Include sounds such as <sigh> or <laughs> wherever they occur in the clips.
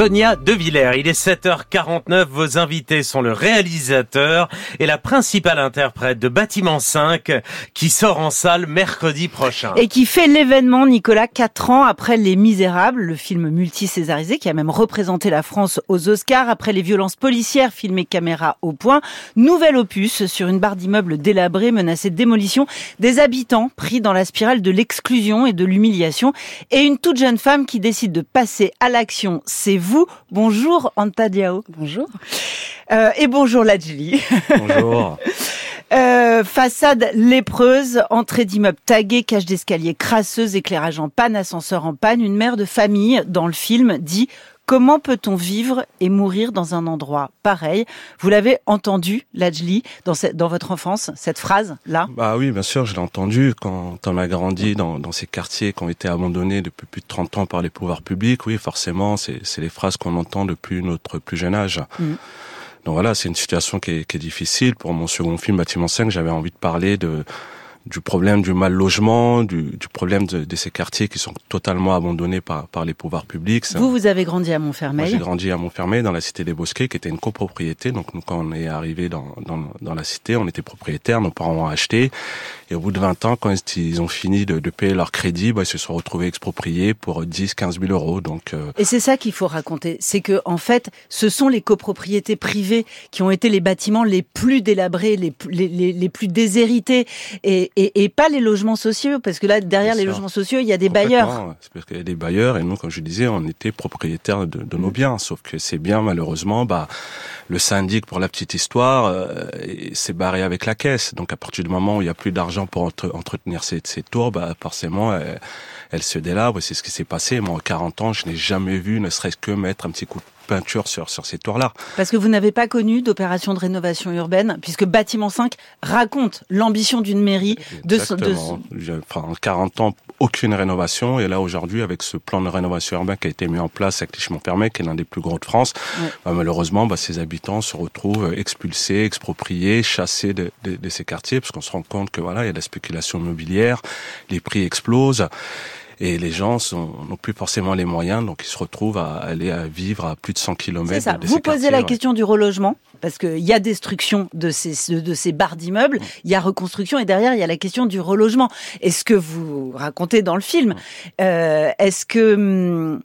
Sonia De Villers. Il est 7h49. Vos invités sont le réalisateur et la principale interprète de Bâtiment 5 qui sort en salle mercredi prochain. Et qui fait l'événement, Nicolas, quatre ans après Les Misérables, le film multi-césarisé qui a même représenté la France aux Oscars après les violences policières filmées caméra au point. Nouvel opus sur une barre d'immeubles délabrés menacée de démolition, des habitants pris dans la spirale de l'exclusion et de l'humiliation et une toute jeune femme qui décide de passer à l'action. C'est vous. Bonjour Anta Diao. Bonjour. Euh, et bonjour Ladjli. Bonjour. <laughs> Euh, façade lépreuse, entrée d'immeuble tagué, cage d'escalier crasseuse, éclairage en panne, ascenseur en panne. Une mère de famille dans le film dit Comment peut-on vivre et mourir dans un endroit pareil? Vous l'avez entendu, Lajli, dans, dans votre enfance, cette phrase-là? Bah oui, bien sûr, je l'ai entendu quand on a grandi dans, dans, ces quartiers qui ont été abandonnés depuis plus de 30 ans par les pouvoirs publics. Oui, forcément, c'est les phrases qu'on entend depuis notre plus jeune âge. Mm. Donc voilà, c'est une situation qui est, qui est, difficile. Pour mon second film, Bâtiment 5, j'avais envie de parler de du problème du mal logement, du, du problème de, de, ces quartiers qui sont totalement abandonnés par, par les pouvoirs publics. Vous, vous avez grandi à Montfermeil J'ai grandi à Montfermeil, dans la cité des Bosquets, qui était une copropriété. Donc nous, quand on est arrivé dans, dans, dans la cité, on était propriétaires, nos parents ont acheté. Et au bout de 20 ans, quand ils ont fini de, de payer leur crédit, bah, ils se sont retrouvés expropriés pour 10, 15 000 euros. Donc, euh... Et c'est ça qu'il faut raconter. C'est que, en fait, ce sont les copropriétés privées qui ont été les bâtiments les plus délabrés, les, les, les, les plus déshérités. Et, et, et, pas les logements sociaux, parce que là, derrière les logements sociaux, il y a des bailleurs. C'est parce qu'il y a des bailleurs, et nous, comme je disais, on était propriétaires de, de nos biens, sauf que ces biens, malheureusement, bah, le syndic, pour la petite histoire, euh, s'est barré avec la caisse. Donc, à partir du moment où il n'y a plus d'argent pour entre, entretenir ces, ces tours, bah, forcément, elle, elle se délabre, c'est ce qui s'est passé. Moi, en 40 ans, je n'ai jamais vu, ne serait-ce que mettre un petit coup de peinture sur, sur ces tours-là. Parce que vous n'avez pas connu d'opération de rénovation urbaine, puisque Bâtiment 5 raconte l'ambition d'une mairie de... Exactement. De... Enfin, en 40 ans, aucune rénovation. Et là, aujourd'hui, avec ce plan de rénovation urbaine qui a été mis en place avec les chemins permis, qui est l'un des plus gros de France, ouais. bah, malheureusement, bah, ces habitants se retrouvent expulsés, expropriés, chassés de, de, de ces quartiers, parce qu'on se rend compte que voilà, il y a de la spéculation immobilière, les prix explosent et les gens n'ont plus forcément les moyens, donc ils se retrouvent à aller à vivre à plus de 100 km. C'est ça. De Vous posez la ouais. question du relogement parce qu'il y a destruction de ces, de ces barres d'immeubles, il y a reconstruction et derrière il y a la question du relogement. Est-ce que vous racontez dans le film euh, Est-ce que hum,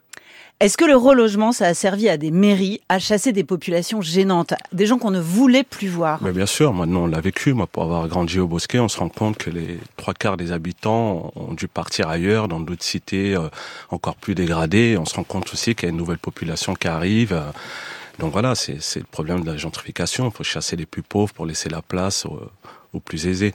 est-ce que le relogement, ça a servi à des mairies à chasser des populations gênantes, des gens qu'on ne voulait plus voir? Mais bien sûr, maintenant on l'a vécu. Moi, pour avoir grandi au Bosquet, on se rend compte que les trois quarts des habitants ont dû partir ailleurs, dans d'autres cités euh, encore plus dégradées. On se rend compte aussi qu'il y a une nouvelle population qui arrive. Euh, donc voilà, c'est le problème de la gentrification. Il faut chasser les plus pauvres pour laisser la place aux, aux plus aisés.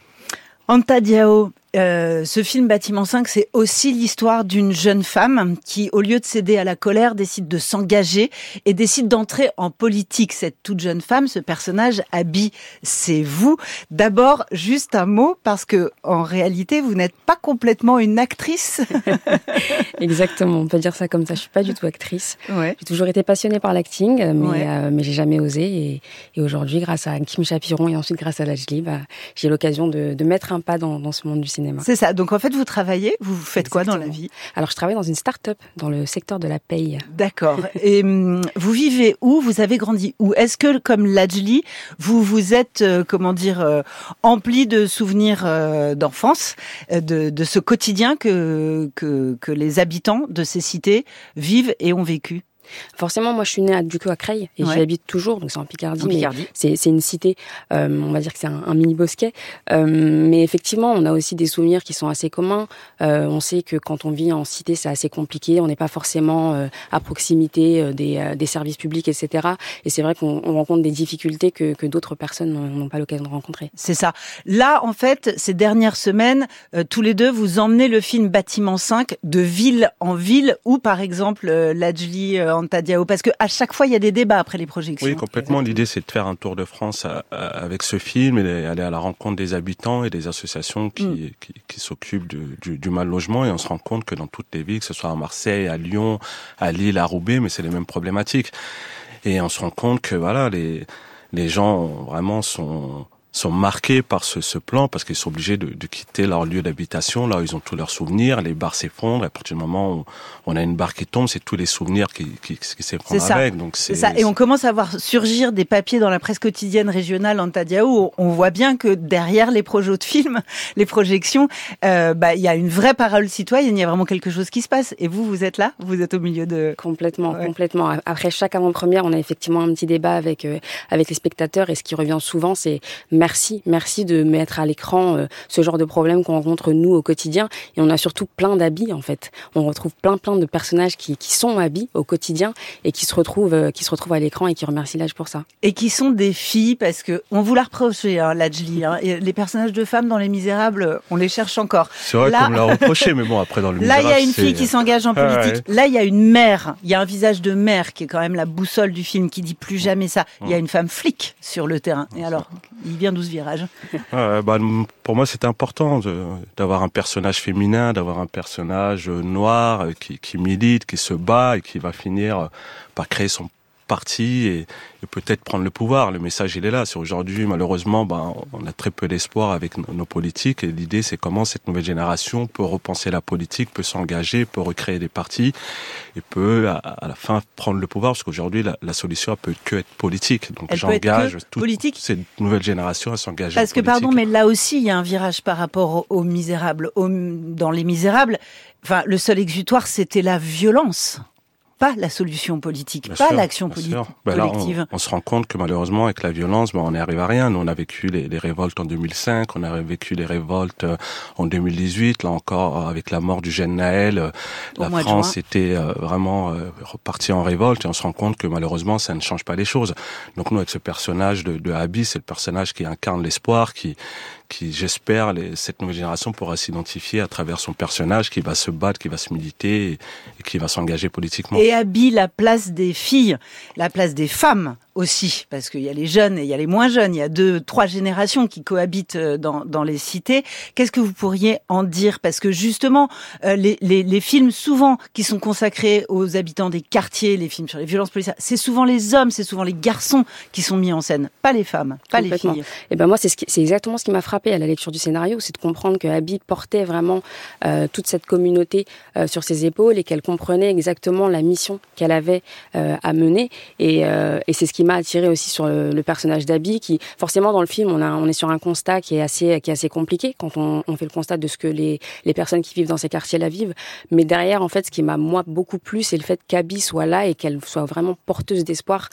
Anta Diao, euh, ce film Bâtiment 5, c'est aussi l'histoire d'une jeune femme qui, au lieu de céder à la colère, décide de s'engager et décide d'entrer en politique. Cette toute jeune femme, ce personnage, Abby, c'est vous. D'abord, juste un mot, parce que en réalité, vous n'êtes pas complètement une actrice. <laughs> Exactement, on peut dire ça comme ça. Je suis pas du tout actrice. Ouais. J'ai toujours été passionnée par l'acting, mais, Ouais. euh, mais j'ai jamais osé. Et, et aujourd'hui, grâce à Kim Chapiron et ensuite grâce à Lajli, bah, j'ai l'occasion de, de mettre un pas dans, dans ce monde du cinéma. C'est ça. Donc en fait, vous travaillez, vous faites quoi dans la vie Alors, je travaille dans une start-up dans le secteur de la paye. D'accord. <laughs> Et hum, vous vivez où? Vous avez grandi où? Est-ce que, comme Lajli, vous vous êtes, euh, comment dire, euh, empli de souvenirs euh, d'enfance, euh, de, de ce quotidien que, que que les habitants de ces cités vivent et ont vécu? Forcément, moi, je suis née à, du coup à Creil et Ouais. j'y habite toujours, donc c'est en Picardie. En Picardie. C'est c'est une cité, euh, on va dire que c'est un, un mini bosquet, euh, mais effectivement, on a aussi des souvenirs qui sont assez communs. Euh, on sait que quand on vit en cité, c'est assez compliqué. On n'est pas forcément euh, à proximité euh, des, euh, des services publics, etc. Et c'est vrai qu'on on rencontre des difficultés que, que d'autres personnes n'ont pas l'occasion de rencontrer. C'est ça. Là, en fait, ces dernières semaines, euh, tous les deux, vous emmenez le film Bâtiment 5 de ville en ville, ou par exemple Lajli euh, Anta Diao, parce que à chaque fois, il y a des débats après les projections. Oui, complètement. L'idée, c'est de faire un tour de France à- à- avec ce film et aller à la rencontre des habitants et des associations qui, Mm. qui, qui s'occupent du, du, du mal logement. Et on se rend compte que dans toutes les villes, que ce soit à Marseille, à Lyon, à Lille, à Roubaix, mais c'est les mêmes problématiques. Et on se rend compte que voilà, les, les gens vraiment sont sont marqués par ce, ce plan parce qu'ils sont obligés de, de, quitter leur lieu d'habitation, là où ils ont tous leurs souvenirs, les bars s'effondrent, à partir du moment où on a une barre qui tombe, c'est tous les souvenirs qui, qui, qui s'effondrent avec. Donc c'est ça. Et on commence à voir surgir des papiers dans la presse quotidienne régionale en Tadiaou. On voit bien que derrière les projets de films, <laughs> les projections, euh, bah, il y a une vraie parole citoyenne, il y a vraiment quelque chose qui se passe. Et vous, vous êtes là? Vous êtes au milieu de... Complètement, ouais. complètement. Après chaque avant-première, on a effectivement un petit débat avec, euh, avec les spectateurs et ce qui revient souvent, c'est merci, merci de mettre à l'écran euh, ce genre de problème qu'on rencontre nous au quotidien. Et on a surtout plein d'habits en fait. On retrouve plein plein de personnages qui, qui sont habits au quotidien et qui se retrouvent euh, qui se retrouvent à l'écran et qui remercient l'âge pour ça. Et qui sont des filles parce que on vous l'a reproché, hein, Lajli. Hein, et les personnages de femmes dans Les Misérables, on les cherche encore. C'est vrai qu'on me l'a reproché, mais bon après dans <laughs> le Là, il y a une fille qui s'engage en politique. Ah ouais. Là, il y a une mère. Il y a un visage de mère qui est quand même la boussole du film, qui dit plus jamais ça. Il y a une femme flic sur le terrain. Et alors, il vient d'où ce virage ouais, <laughs> bah, Pour moi, c'est important d'avoir un personnage féminin, d'avoir un personnage noir qui, qui milite, qui se bat et qui va finir par créer son parti et, et peut-être prendre le pouvoir. Le message, il est là. C'est aujourd'hui, malheureusement, ben, on a très peu d'espoir avec nos, nos, politiques. Et l'idée, c'est comment cette nouvelle génération peut repenser la politique, peut s'engager, peut recréer des partis et peut, à, à, la fin, prendre le pouvoir. Parce qu'aujourd'hui, la, la, solution, elle peut que être politique. Donc, j'engage toute politique. cette nouvelle génération à s'engager. Parce que, pardon, mais là aussi, il y a un virage par rapport aux, aux misérables. Aux, dans les misérables, enfin, le seul exutoire, c'était la violence pas la solution politique, bien pas l'action poli ben collective. Là, on, on, se rend compte que malheureusement, avec la violence, ben, on n'arrive à rien. Nous, on a vécu les, les, révoltes en 2005, on a vécu les révoltes euh, en 2018. Là encore, avec la mort du jeune Naël, euh, Au la France était euh, vraiment repartie en révolte et on se rend compte que malheureusement, ça ne change pas les choses. Donc nous, avec ce personnage de, de Abby, c'est le personnage qui incarne l'espoir, qui qui, j'espère, cette nouvelle génération pourra s'identifier à travers son personnage, qui va se battre, qui va se militer et, et qui va s'engager politiquement. Et habille la place des filles, la place des femmes aussi, parce qu'il y a les jeunes et il y a les moins jeunes, il y a deux, trois générations qui cohabitent euh, dans, dans les cités. Qu'est-ce que vous pourriez en dire? Parce que justement, euh, les, les, les, films souvent qui sont consacrés aux habitants des quartiers, les films sur les violences policières, c'est souvent les hommes, c'est souvent les garçons qui sont mis en scène, pas les femmes, pas les filles. Et eh ben moi, c'est ce exactement ce qui m'a frappé à la lecture du scénario, c'est de comprendre que Abby portait vraiment euh, toute cette communauté euh, sur ses épaules et qu'elle comprenait exactement la mission qu'elle avait euh, à mener. Et, et c'est ce qui m'a attiré aussi sur le, le personnage d'Abby, qui forcément dans le film, on, a, on est sur un constat qui est assez, qui est assez compliqué quand on, on fait le constat de ce que les, les personnes qui vivent dans ces quartiers la vivent. Mais derrière, en fait, ce qui m'a moi beaucoup plu, c'est le fait qu'Abby soit là et qu'elle soit vraiment porteuse d'espoir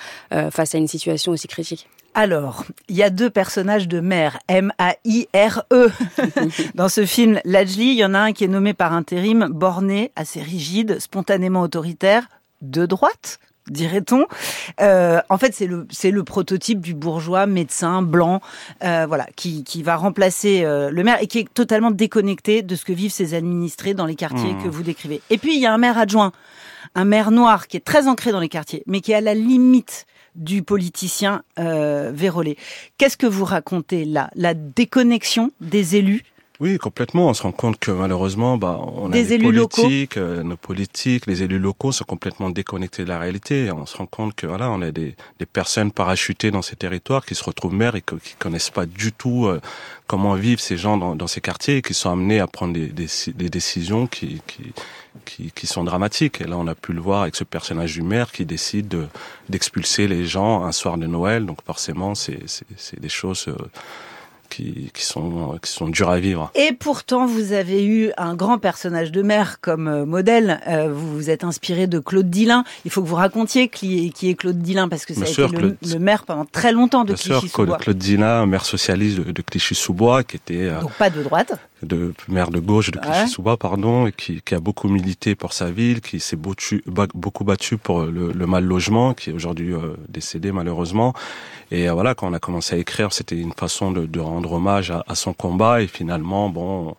face à une situation aussi critique. Alors, il y a deux personnages de mère, M-A-I-R-E, <laughs> dans ce film Lajli. Il y en a un qui est nommé par intérim, borné, assez rigide, spontanément autoritaire, de droite dirait-on. Euh, en fait, c'est le c'est le prototype du bourgeois médecin blanc, euh, voilà, qui qui va remplacer euh, le maire et qui est totalement déconnecté de ce que vivent ses administrés dans les quartiers mmh. que vous décrivez. Et puis il y a un maire adjoint, un maire noir qui est très ancré dans les quartiers, mais qui est à la limite du politicien euh, vérolé. Qu'est-ce que vous racontez là? La déconnexion des élus oui, complètement. On se rend compte que malheureusement, bah, on des a des élus politiques, euh, nos politiques, les élus locaux sont complètement déconnectés de la réalité. On se rend compte que voilà, on a des, des personnes parachutées dans ces territoires qui se retrouvent maires et que, qui connaissent pas du tout euh, comment vivent ces gens dans, dans, ces quartiers et qui sont amenés à prendre des, des, des décisions qui, qui, qui, qui, sont dramatiques. Et là, on a pu le voir avec ce personnage du maire qui décide de, d'expulser les gens un soir de Noël. Donc forcément, c'est, c'est, des choses euh, qui, qui, sont, qui sont à vivre. Et pourtant, vous avez eu un grand personnage de maire comme euh, modèle. Euh, vous vous êtes inspiré de Claude Dillin. Il faut que vous racontiez qui est, Claude Dillin, parce que ça Bien a sûr, été le, le, maire pendant très longtemps de Clichy-sous-Bois. Claude Dillin, maire socialiste de, de Clichy-sous-Bois, qui était... Euh, Donc pas de droite de maire de gauche de Clichy-sous-Bois, ouais. pardon, et qui, qui, a beaucoup milité pour sa ville, qui s'est beaucoup battu pour le, le mal logement, qui est aujourd'hui euh, décédé malheureusement. Et euh, voilà, quand on a commencé à écrire, c'était une façon de, de rendre hommage à, son combat. Et finalement, bon,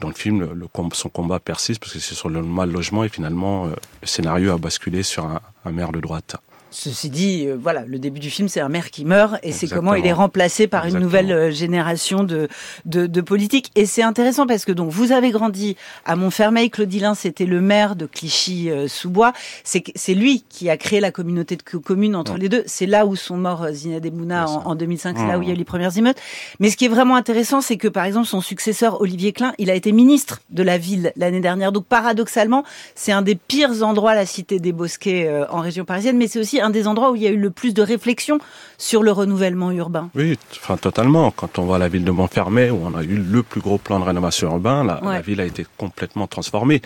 dans le film, son combat persiste parce que c'est sur le mal logement. Et finalement, euh, le scénario a basculé sur un, un maire de droite. Ceci dit, euh, voilà, le début du film, c'est un maire qui meurt et c'est comment il est remplacé par une nouvelle euh, génération de, de, de politiques. Et c'est intéressant parce que donc vous avez grandi à Montfermeil, Claude c'était le maire de Clichy-sous-Bois. C'est c'est lui qui a créé la communauté de communes entre les deux. C'est là où sont morts Zinad et Mouna en, en, 2005. C'est là où il y a eu les premières émeutes. Mais ce qui est vraiment intéressant, c'est que par exemple son successeur Olivier Klein, il a été ministre de la ville l'année dernière. Donc paradoxalement, c'est un des pires endroits, la cité des Bosquets euh, en région parisienne, mais c'est aussi un des endroits où il y a eu le plus de réflexion sur le renouvellement urbain. Oui, enfin totalement. Quand on voit la ville de Montfermeil, où on a eu le plus gros plan de rénovation urbain, la, la ville a été complètement transformée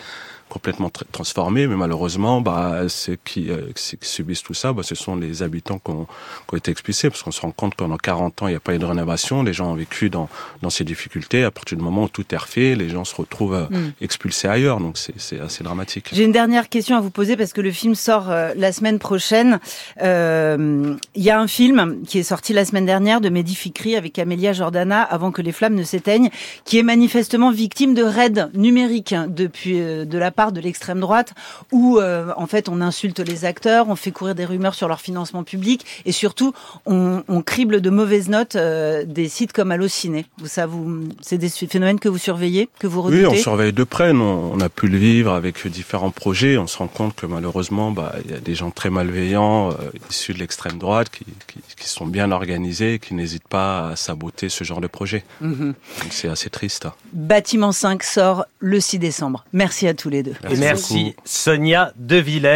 complètement transformé, mais malheureusement, bah, ceux qui, euh, qui subissent tout ça, bah, ce sont les habitants qui ont, qui ont été expulsés, parce qu'on se rend compte que pendant 40 ans, il n'y a pas eu de rénovation, les gens ont vécu dans, dans ces difficultés. À partir du moment où tout est refait, les gens se retrouvent euh, mm. expulsés ailleurs, donc c'est assez dramatique. J'ai une dernière question à vous poser, parce que le film sort euh, la semaine prochaine. Euh, il y a un film qui est sorti la semaine dernière de Mehdi Fikri avec Amélia Jordana, avant que les flammes ne s'éteignent, qui est manifestement victime de raids numériques depuis de la part de l'extrême droite où euh, en fait on insulte les acteurs, on fait courir des rumeurs sur leur financement public et surtout on, on crible de mauvaises notes euh, des sites comme Allociné. Vous, ça, vous, c'est des phénomènes que vous surveillez, que vous redoutez? Oui, on surveille de près. On, a pu le vivre avec différents projets. On se rend compte que malheureusement, bah, il y a des gens très malveillants euh, issus de l'extrême droite qui, qui, qui, sont bien organisés, qui n'hésitent pas à saboter ce genre de projet. Mm C'est assez triste. Bâtiment 5 sort le 6 décembre. Merci à tous les deux. Merci, Merci Sonia De Villers.